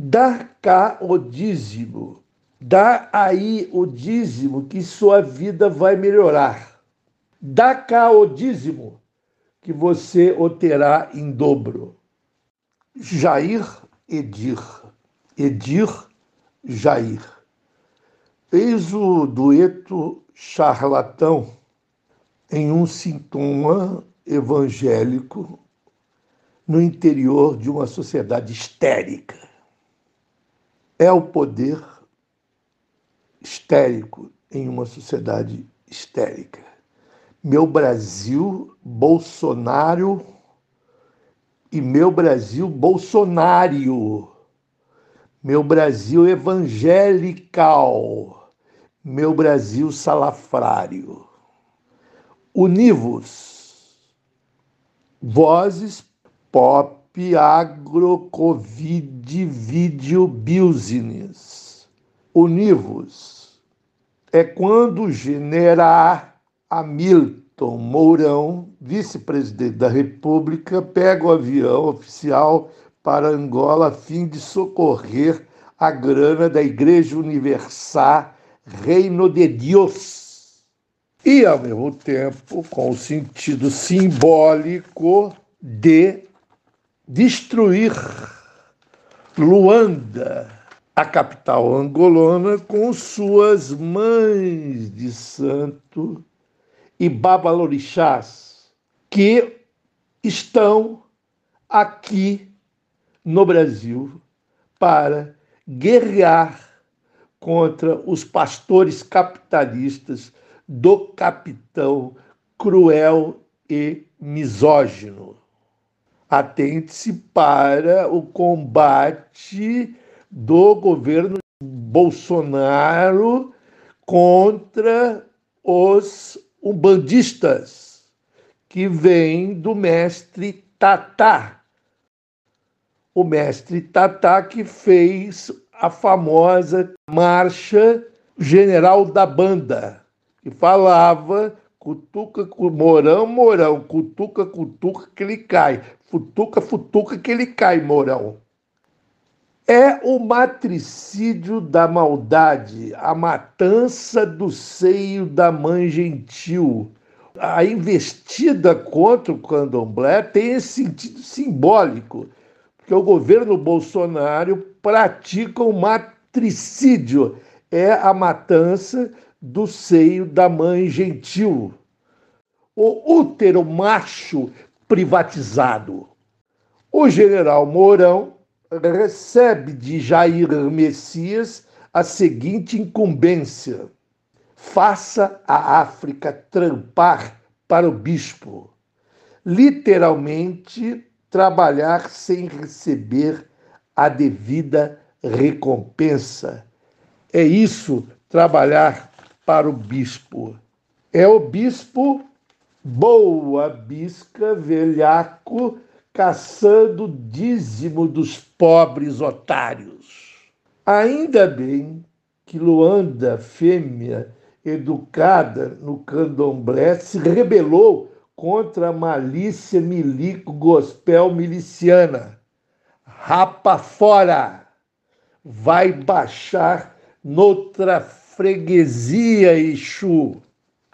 Dá cá o dízimo, dá aí o dízimo que sua vida vai melhorar. Dá cá o dízimo que você o terá em dobro. Jair Edir, Edir Jair. Eis o dueto charlatão em um sintoma evangélico no interior de uma sociedade histérica. É o poder histérico em uma sociedade histérica. Meu Brasil, Bolsonaro e meu Brasil, Bolsonário. Meu Brasil evangelical. Meu Brasil salafrário. Univos. Vozes pop agro covid video business. Univos. É quando genera Hamilton Mourão, vice-presidente da República, pega o avião oficial para Angola a fim de socorrer a grana da Igreja Universal Reino de Deus. E, ao mesmo tempo, com o sentido simbólico de destruir Luanda, a capital angolana, com suas mães de santo e babalorixás, que estão aqui no Brasil para guerrear contra os pastores capitalistas do capitão cruel e misógino. Atente-se para o combate do governo Bolsonaro contra os umbandistas, que vem do mestre Tatá. O mestre Tatá que fez a famosa marcha general da banda, que falava cutuca, morão, morão, cutuca, cutuca que ele cai, futuca, futuca que ele cai, morão. É o matricídio da maldade, a matança do seio da mãe gentil. A investida contra o candomblé tem esse sentido simbólico, porque o governo Bolsonaro pratica o matricídio, é a matança do seio da mãe gentil. O útero macho privatizado. O general Mourão recebe de Jair Messias a seguinte incumbência: faça a África trampar para o bispo. Literalmente, trabalhar sem receber a devida recompensa. É isso, trabalhar para o bispo. É o bispo boa bisca, velhaco, caçando dízimo dos pobres otários. Ainda bem que Luanda, fêmea, educada no candomblé, se rebelou contra a malícia milico gospel miliciana. Rapa fora! Vai baixar noutra freguesia, Exu.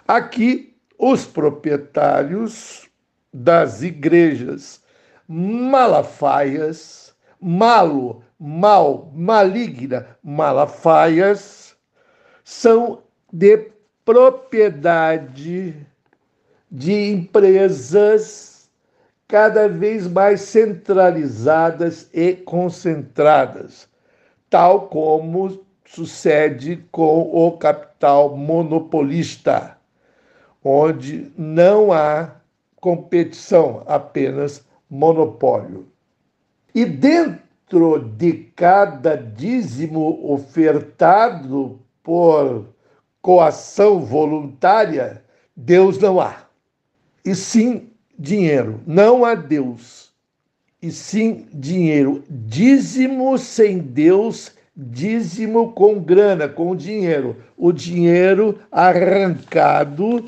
Aqui, os proprietários das igrejas Malafaias, malo, mal, maligna, Malafaias, são de propriedade de empresas cada vez mais centralizadas e concentradas, tal como sucede com o capital monopolista, onde não há competição, apenas monopólio. E dentro de cada dízimo ofertado por coação voluntária, Deus não há. E sim dinheiro. Não há Deus. E sim dinheiro. Dízimo sem Deus, dízimo com grana, com dinheiro. O dinheiro arrancado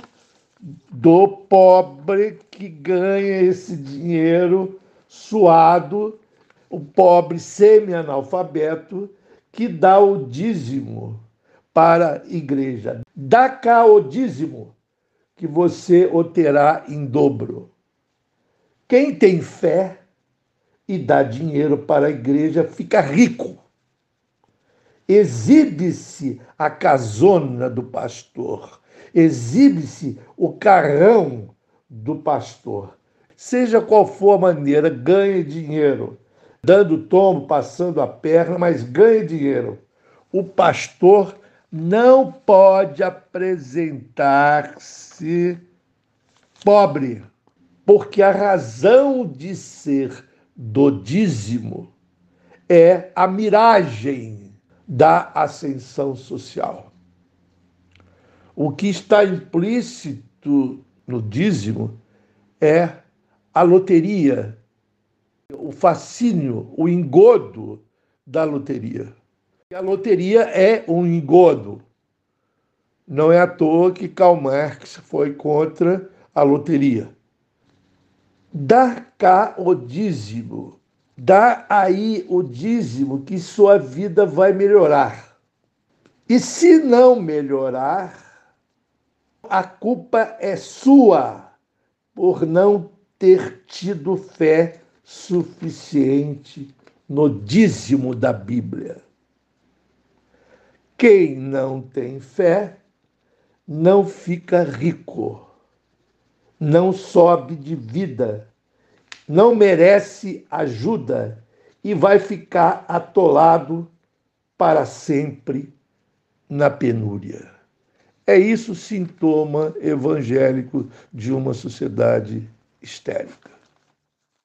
do pobre que ganha esse dinheiro suado, o pobre semi-analfabeto que dá o dízimo para a igreja. Dá cá o dízimo, que você o terá em dobro. Quem tem fé e dá dinheiro para a igreja fica rico. Exibe-se a casona do pastor, exibe-se o carrão do pastor. Seja qual for a maneira, ganhe dinheiro, dando tombo, passando a perna, mas ganhe dinheiro. O pastor não pode apresentar-se pobre, porque a razão de ser do dízimo é a miragem da ascensão social. O que está implícito no dízimo é a loteria, o fascínio, o engodo da loteria. E a loteria é um engodo. Não é à toa que Karl Marx foi contra a loteria. Dá cá o dízimo, dá aí o dízimo que sua vida vai melhorar. E se não melhorar, a culpa é sua por não ter tido fé suficiente no dízimo da Bíblia. Quem não tem fé não fica rico, não sobe de vida, não merece ajuda e vai ficar atolado para sempre na penúria. É isso sintoma evangélico de uma sociedade histérica.